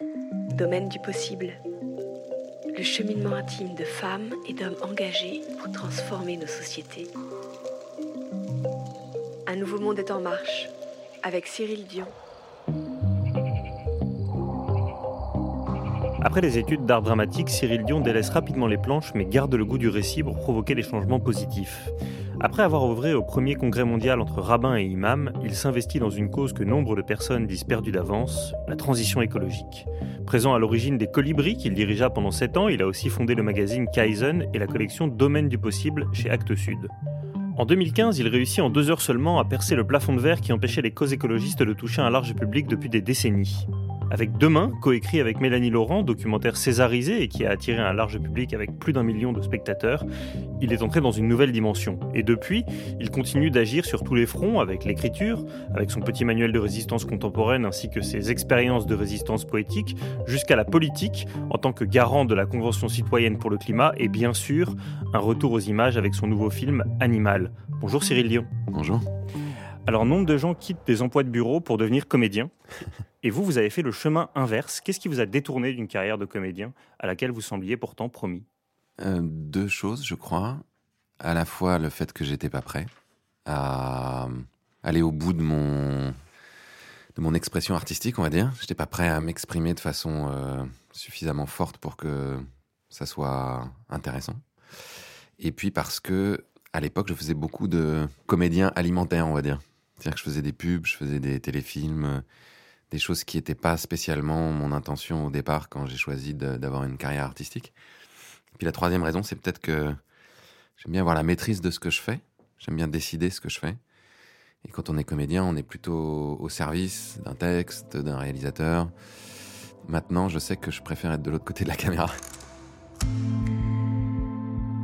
Domaine du possible. Le cheminement intime de femmes et d'hommes engagés pour transformer nos sociétés. Un nouveau monde est en marche avec Cyril Dion. Après les études d'art dramatique, Cyril Dion délaisse rapidement les planches mais garde le goût du récit pour provoquer des changements positifs. Après avoir œuvré au premier congrès mondial entre rabbins et imams, il s'investit dans une cause que nombre de personnes disent perdue d'avance, la transition écologique. Présent à l'origine des Colibris qu'il dirigea pendant 7 ans, il a aussi fondé le magazine Kaizen et la collection Domaine du possible chez Actes Sud. En 2015, il réussit en deux heures seulement à percer le plafond de verre qui empêchait les causes écologistes de toucher un large public depuis des décennies avec Demain, coécrit avec Mélanie Laurent, documentaire césarisé et qui a attiré un large public avec plus d'un million de spectateurs, il est entré dans une nouvelle dimension. Et depuis, il continue d'agir sur tous les fronts avec l'écriture, avec son petit manuel de résistance contemporaine ainsi que ses expériences de résistance poétique, jusqu'à la politique en tant que garant de la Convention citoyenne pour le climat et bien sûr un retour aux images avec son nouveau film Animal. Bonjour Cyril Lyon. Bonjour. Alors, nombre de gens quittent des emplois de bureau pour devenir comédiens. Et vous, vous avez fait le chemin inverse. Qu'est-ce qui vous a détourné d'une carrière de comédien à laquelle vous sembliez pourtant promis? Euh, Deux choses, je crois. À la fois le fait que j'étais pas prêt à aller au bout de mon de mon expression artistique, on va dire. J'étais pas prêt à m'exprimer de façon euh, suffisamment forte pour que ça soit intéressant. Et puis parce que à l'époque, je faisais beaucoup de comédiens alimentaires, on va dire. C'est-à-dire que je faisais des pubs, je faisais des téléfilms, des choses qui n'étaient pas spécialement mon intention au départ quand j'ai choisi d'avoir une carrière artistique. Puis la troisième raison, c'est peut-être que j'aime bien avoir la maîtrise de ce que je fais. J'aime bien décider ce que je fais. Et quand on est comédien, on est plutôt au service d'un texte, d'un réalisateur. Maintenant, je sais que je préfère être de l'autre côté de la caméra.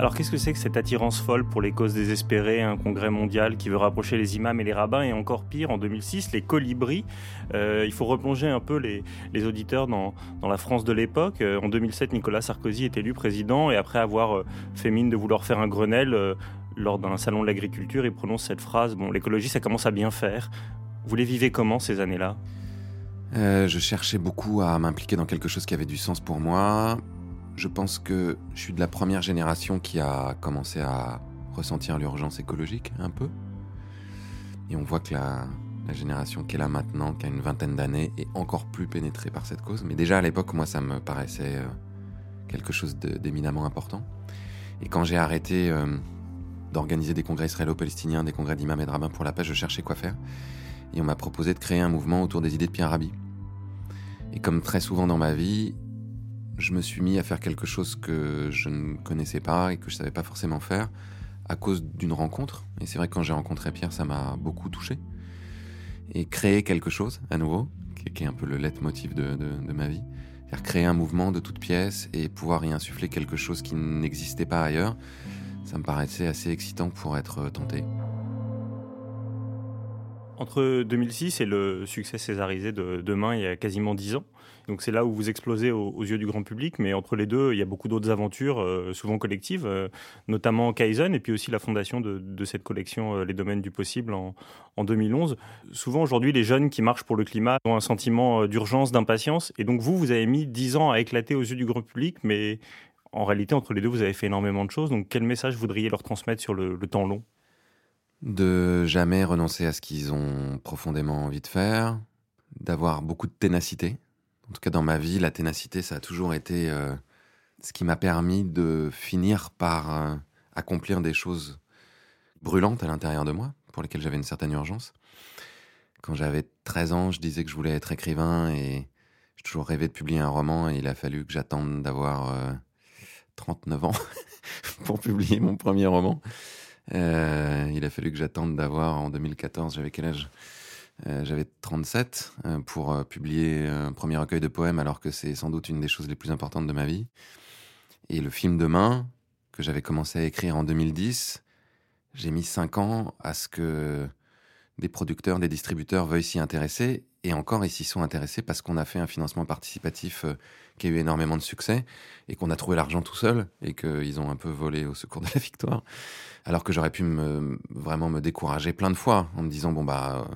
Alors qu'est-ce que c'est que cette attirance folle pour les causes désespérées, un congrès mondial qui veut rapprocher les imams et les rabbins, et encore pire, en 2006, les colibris? Euh, Il faut replonger un peu les, auditeurs dans, la France de l'époque. Euh, en 2007, Nicolas Sarkozy est élu président, et après avoir euh, fait mine de vouloir faire un Grenelle lors d'un salon de l'agriculture, il prononce cette phrase, bon, l'écologie, ça commence à bien faire. Vous les vivez comment ces années-là? Je cherchais beaucoup à m'impliquer dans quelque chose qui avait du sens pour moi je pense que je suis de la première génération qui a commencé à ressentir l'urgence écologique un peu. Et on voit que la, génération qui est là maintenant, qui a une vingtaine d'années, est encore plus pénétrée par cette cause. Mais déjà à l'époque, moi, ça me paraissait euh, quelque chose d'éminemment important. Et quand j'ai arrêté euh, d'organiser des congrès israélo-palestiniens, des congrès d'imams et de rabbins pour la paix, je cherchais quoi faire. Et on m'a proposé de créer un mouvement autour des idées de Pierre Rabhi. Et comme très souvent dans ma vie, je me suis mis à faire quelque chose que je ne connaissais pas et que je savais pas forcément faire à cause d'une rencontre. Et c'est vrai que quand j'ai rencontré Pierre, ça m'a beaucoup touché. Et créer quelque chose à nouveau, qui est un peu le leitmotiv de, de, ma vie. Faire créer un mouvement de toutes pièces et pouvoir y insuffler quelque chose qui n'existait pas ailleurs, ça me paraissait assez excitant pour être tenté. Entre 2006 et le succès césarisé de Demain, il y a quasiment dix ans. Donc c'est là où vous explosez aux, yeux du grand public, mais entre les deux, il y a beaucoup d'autres aventures, euh, souvent collectives, euh, notamment Kaizen et puis aussi la fondation de, cette collection euh, Les Domaines du Possible en, 2011. Souvent aujourd'hui, les jeunes qui marchent pour le climat ont un sentiment d'urgence, d'impatience, et donc vous, vous avez mis dix ans à éclater aux yeux du grand public, mais en réalité, entre les deux, vous avez fait énormément de choses. Donc quel message voudriez leur transmettre sur le temps long? De jamais renoncer à ce qu'ils ont profondément envie de faire, d'avoir beaucoup de ténacité. En tout cas, dans ma vie, la ténacité, ça a toujours été euh, ce qui m'a permis de finir par euh, accomplir des choses brûlantes à l'intérieur de moi, pour lesquelles j'avais une certaine urgence. Quand j'avais 13 ans, je disais que je voulais être écrivain et j'ai toujours rêvé de publier un roman et il a fallu que j'attende d'avoir 39 euh, ans pour publier mon premier roman. Euh, il a fallu que j'attende d'avoir en 2014, j'avais quel âge? Euh, J'avais 37 euh, pour publier un premier recueil de poèmes alors que c'est sans doute une des choses les plus importantes de ma vie. Et le film Demain, que j'avais commencé à écrire en 2010, j'ai mis 5 ans à ce que des producteurs, des distributeurs veuillent s'y intéresser. Et encore, ils s'y sont intéressés parce qu'on a fait un financement participatif qui a eu énormément de succès et qu'on a trouvé l'argent tout seul et qu'ils ont un peu volé au secours de la victoire. Alors que j'aurais pu me, vraiment me décourager plein de fois en me disant bon bah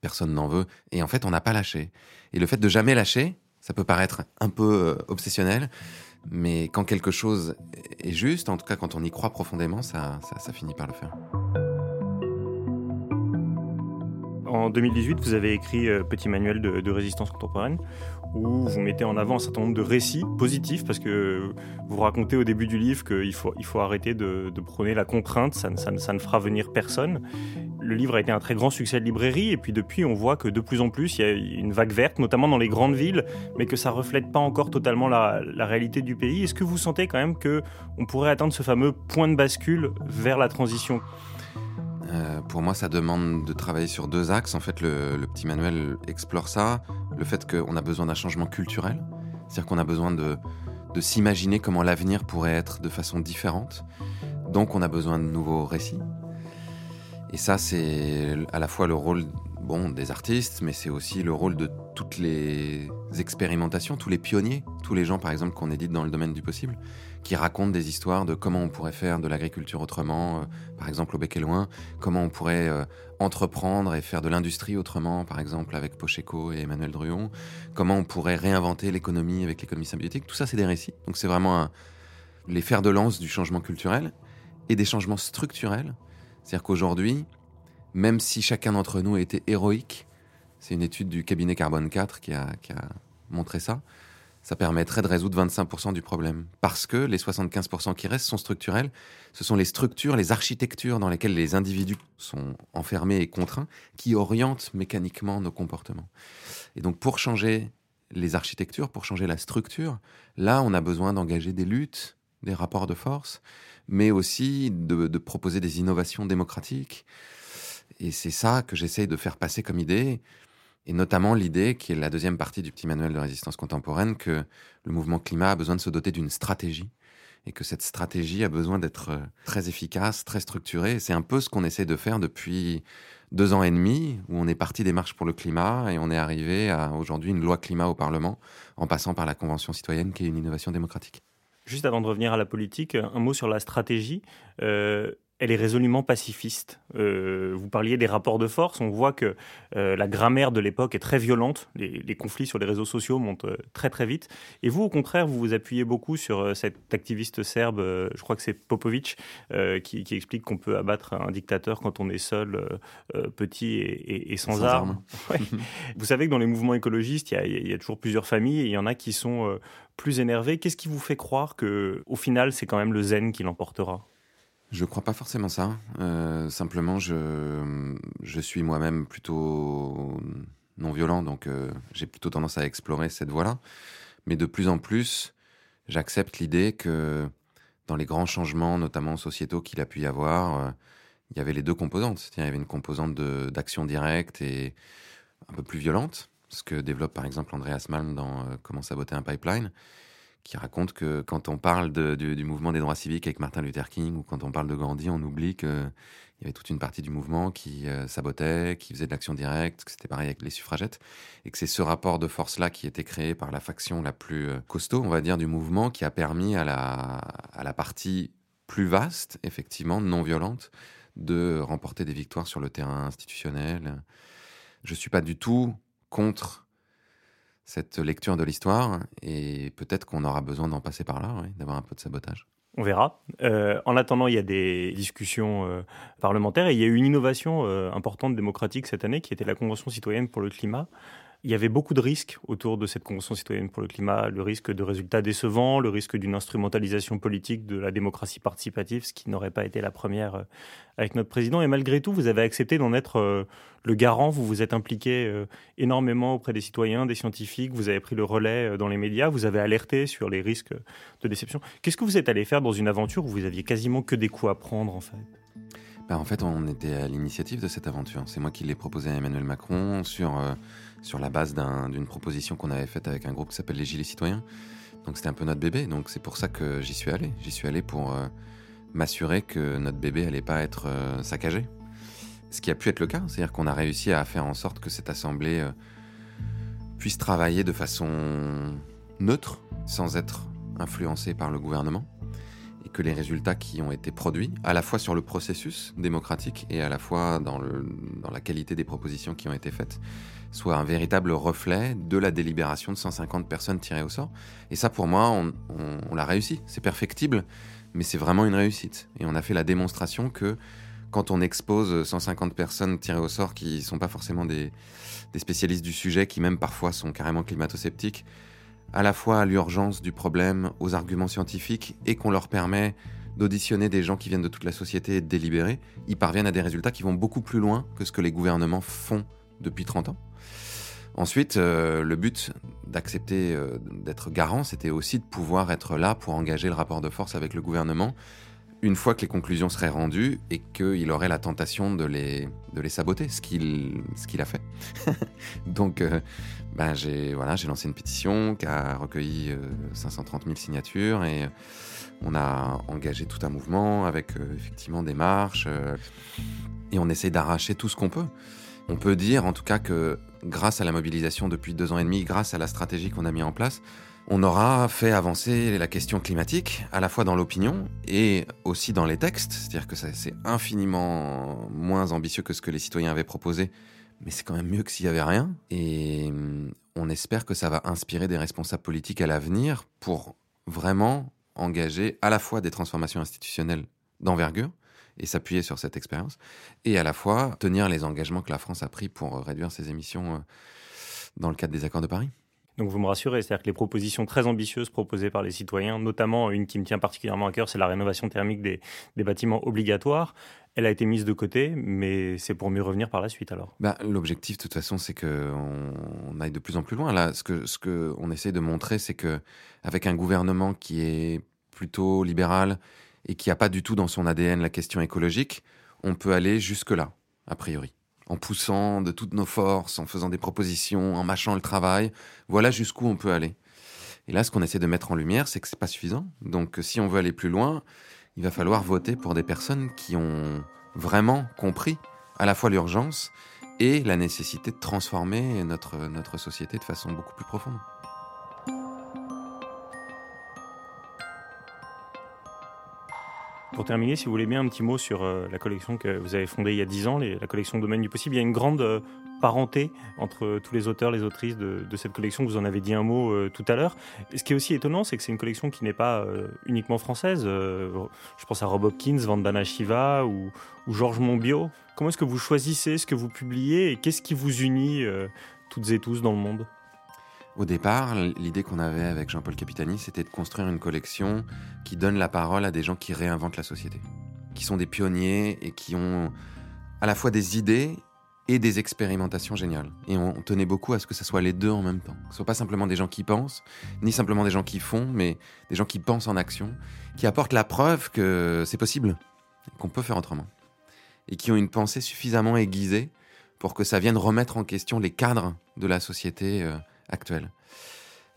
personne n'en veut. Et en fait on n'a pas lâché. Et le fait de jamais lâcher Ça peut paraître un peu obsessionnel, mais quand quelque chose est juste, en tout cas quand on y croit profondément, ça, ça, finit par le faire. En 2018, vous avez écrit Petit manuel de résistance contemporaine où vous mettez en avant un certain nombre de récits positifs, parce que vous racontez au début du livre qu'il faut, il faut arrêter de, prôner la contrainte, ça, ça, ne fera venir personne. Le livre a été un très grand succès de librairie, et puis depuis, on voit que de plus en plus, il y a une vague verte, notamment dans les grandes villes, mais que ça reflète pas encore totalement la, la réalité du pays. Est-ce que vous sentez quand même qu'on pourrait atteindre ce fameux point de bascule vers la transition? Euh, pour moi, ça demande de travailler sur deux axes. En fait, le, petit manuel explore ça. Le fait qu'on a besoin d'un changement culturel. C'est-à-dire qu'on a besoin de, de s'imaginer comment l'avenir pourrait être de façon différente. Donc, on a besoin de nouveaux récits. Et ça, c'est à la fois le rôle bon, des artistes, mais c'est aussi le rôle de toutes les expérimentations, tous les pionniers, tous les gens, par exemple, qu'on édite dans le domaine du possible, qui racontent des histoires de comment on pourrait faire de l'agriculture autrement, euh, par exemple au Bec et Loin, comment on pourrait euh, entreprendre et faire de l'industrie autrement, par exemple avec Pocheco et Emmanuel Druon, comment on pourrait réinventer l'économie avec l'économie symbiotique. Tout ça, c'est des récits. Donc c'est vraiment les fers de lance du changement culturel et des changements structurels. C'est-à-dire qu'aujourd'hui, même si chacun d'entre nous été héroïque, c'est une étude du cabinet Carbone 4 qui a, montré ça, ça permettrait de résoudre 25% du problème. Parce que les 75% qui restent sont structurels. Ce sont les structures, les architectures dans lesquelles les individus sont enfermés et contraints qui orientent mécaniquement nos comportements. Et donc pour changer les architectures, pour changer la structure, là on a besoin d'engager des luttes, des rapports de force, mais aussi de proposer des innovations démocratiques, et c'est ça que j'essaye de faire passer comme idée, et notamment l'idée, qui est la deuxième partie du petit manuel de résistance contemporaine, que le mouvement climat a besoin de se doter d'une stratégie, et que cette stratégie a besoin d'être euh, très efficace, très structurée. C'est un peu ce qu'on essaie de faire depuis deux ans et demi, où on est parti des marches pour le climat, et on est arrivé à aujourd'hui une loi climat au Parlement, en passant par la Convention citoyenne, qui est une innovation démocratique. Juste avant de revenir à la politique, un mot sur la stratégie. Euh, elle est résolument pacifiste. Euh, vous parliez des rapports de force, on voit que euh, la grammaire de l'époque est très violente, les, conflits sur les réseaux sociaux montent euh, très très vite, et vous au contraire, vous vous appuyez beaucoup sur cet activiste serbe, je crois que c'est Popovic, qui, explique qu'on peut abattre un dictateur quand on est seul, petit et, sans, armes. vous savez que dans les mouvements écologistes, il y, a toujours plusieurs familles, et il y en a qui sont plus énervés. Qu'est-ce qui vous fait croire que, au final, c'est quand même le zen qui l'emportera? Je crois pas forcément ça. Euh, simplement, je, je suis moi-même plutôt non violent, donc euh, j'ai plutôt tendance à explorer cette voie-là. Mais de plus en plus, j'accepte l'idée que dans les grands changements, notamment sociétaux qu'il a pu y avoir, euh, il y avait les deux composantes. Il y avait une composante d'action directe et un peu plus violente, ce que développe par exemple Andreas Malm dans Comment saboter un pipeline qui raconte que quand on parle du, mouvement des droits civiques avec Martin Luther King ou quand on parle de Gandhi, on oublie qu'il y avait toute une partie du mouvement qui euh, sabotait, qui faisait de l'action directe, que c'était pareil avec les suffragettes, et que c'est ce rapport de force-là qui était créé par la faction la plus euh, costaud, on va dire, du mouvement, qui a permis à la, à la partie plus vaste, effectivement, non violente, de remporter des victoires sur le terrain institutionnel. Je suis pas du tout contre cette lecture de l'histoire et peut-être qu'on aura besoin d'en passer par là, d'avoir un peu de sabotage. On verra. Euh, en attendant, il y a des discussions euh, parlementaires et il y a eu une innovation euh, importante démocratique cette année qui était la Convention citoyenne pour le climat. Il y avait beaucoup de risques autour de cette Convention citoyenne pour le climat, le risque de résultats décevants, le risque d'une instrumentalisation politique de la démocratie participative, ce qui n'aurait pas été la première euh, avec notre président. Et malgré tout, vous avez accepté d'en être euh, le garant, vous vous êtes impliqué euh, énormément auprès des citoyens, des scientifiques, vous avez pris le relais dans les médias, vous avez alerté sur les risques de déception. Qu'est-ce que vous êtes allé faire dans une aventure où vous aviez quasiment que des coups à prendre en fait? Ben, en fait, on était à l'initiative de cette aventure. C'est moi qui l'ai proposé à Emmanuel Macron sur sur la base d'une proposition qu'on avait faite avec un groupe qui s'appelle les Gilets Citoyens. Donc c'était un peu notre bébé, donc c'est pour ça que j'y suis allé. J'y suis allé pour euh, m'assurer que notre bébé allait pas être euh, saccagé. Ce qui a pu être le cas, c'est-à-dire qu'on a réussi à faire en sorte que cette assemblée euh, puisse travailler de façon neutre, sans être influencée par le gouvernement. Et que les résultats qui ont été produits, à la fois sur le processus démocratique et à la fois dans, la qualité des propositions qui ont été faites, soient un véritable reflet de la délibération de 150 personnes tirées au sort. Et ça, pour moi, on, on l'a réussi. C'est perfectible, mais c'est vraiment une réussite. Et on a fait la démonstration que quand on expose 150 personnes tirées au sort qui ne sont pas forcément des, des, spécialistes du sujet, qui même parfois sont carrément climato-sceptiques, à la fois à l'urgence du problème, aux arguments scientifiques, et qu'on leur permet d'auditionner des gens qui viennent de toute la société et de délibérer, ils parviennent à des résultats qui vont beaucoup plus loin que ce que les gouvernements font depuis 30 ans. Ensuite, euh, le but d'accepter euh, d'être garant, c'était aussi de pouvoir être là pour engager le rapport de force avec le gouvernement une fois que les conclusions seraient rendues et qu'il aurait la tentation de les, de les saboter, ce qu'il qu'il a fait. Donc, euh, ben j'ai voilà, lancé une pétition qui a recueilli 530 000 signatures et on a engagé tout un mouvement avec effectivement des marches et on essaie d'arracher tout ce qu'on peut. On peut dire en tout cas que grâce à la mobilisation depuis deux ans et demi, grâce à la stratégie qu'on a mis en place, on aura fait avancer la question climatique, à la fois dans l'opinion et aussi dans les textes. C'est-à-dire que c'est infiniment moins ambitieux que ce que les citoyens avaient proposé, mais c'est quand même mieux que s'il n'y avait rien. Et hum, on espère que ça va inspirer des responsables politiques à l'avenir pour vraiment engager à la fois des transformations institutionnelles d'envergure, et s'appuyer sur cette expérience, et à la fois tenir les engagements que la France a pris pour réduire ses émissions euh, dans le cadre des accords de Paris. Donc vous me rassurez, c'est-à-dire que les propositions très ambitieuses proposées par les citoyens, notamment une qui me tient particulièrement à cœur, c'est la rénovation thermique des, bâtiments obligatoires. Elle a été mise de côté, mais c'est pour mieux revenir par la suite alors. Bah, L'objectif, de toute façon, c'est qu'on on aille de plus en plus loin. Là, ce que ce que de montrer, c'est que avec un gouvernement qui est plutôt libéral, et qui n'a pas du tout dans son ADN la question écologique, on peut aller jusque-là, a priori. En poussant de toutes nos forces, en faisant des propositions, en mâchant le travail, voilà jusqu'où on peut aller. Et là, ce qu'on essaie de mettre en lumière, c'est que c'est pas suffisant. Donc, si on veut aller plus loin, il va falloir voter pour des personnes qui ont vraiment compris à la fois l'urgence et la nécessité de transformer notre, notre société de façon beaucoup plus profonde. Pour terminer, si vous voulez bien, un petit mot sur euh, la collection que vous avez fondée il y a 10 ans, la collection Domaine du Possible. Il y a une grande euh, parenté entre tous les auteurs, les autrices de, cette collection. Vous en avez dit un mot euh, tout à l'heure. Ce qui est aussi étonnant, c'est que c'est une collection qui n'est pas uniquement française. je pense à Rob Hopkins, Vandana Shiva ou, ou Georges Monbiot. Comment est-ce que vous choisissez ce que vous publiez et qu'est-ce qui vous unit toutes et tous dans le monde? Au départ, l'idée qu'on avait avec Jean-Paul Capitani, c'était de construire une collection qui donne la parole à des gens qui réinventent la société, qui sont des pionniers et qui ont à la fois des idées et des expérimentations géniales. Et on tenait beaucoup à ce que ce soit les deux en même temps. Que ce soit pas simplement des gens qui pensent, ni simplement des gens qui font, mais des gens qui pensent en action, qui apportent la preuve que c'est possible, qu'on peut faire autrement. Et qui ont une pensée suffisamment aiguisée pour que ça vienne remettre en question les cadres de la société euh, actuelle.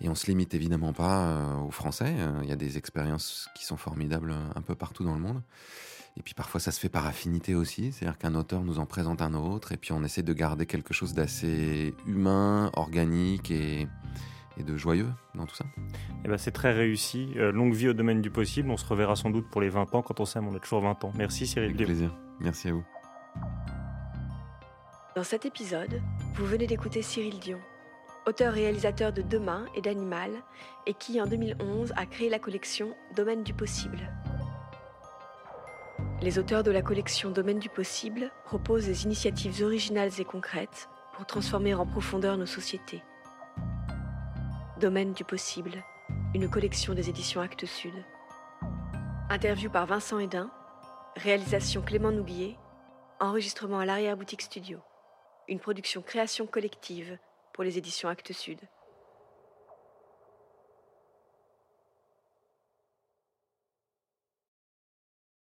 Et on se limite évidemment pas euh, aux Français. Euh, il y a des expériences qui sont formidables euh, un peu partout dans le monde. Et puis parfois ça se fait par affinité aussi, c'est-à-dire qu'un auteur nous en présente un autre, et puis on essaie de garder quelque chose d'assez humain, organique et, de joyeux dans tout ça. Et eh ben c'est très réussi. longue vie au domaine du possible. On se reverra sans doute pour les 20 ans. Quand on s'aime, on a toujours 20 ans. Merci Cyril. Avec plaisir. Merci à vous. Dans cet épisode, vous venez d'écouter Cyril Dion auteur-réalisateur de Demain et d'Animal, et qui en 2011 a créé la collection Domaine du possible. Les auteurs de la collection Domaine du possible proposent des initiatives originales et concrètes pour transformer en profondeur nos sociétés. Domaine du possible, une collection des éditions Actes Sud. Interview par Vincent Hédin, réalisation Clément Nouguier, enregistrement à l'arrière-boutique studio. Une production création collective pour les éditions Actes Sud.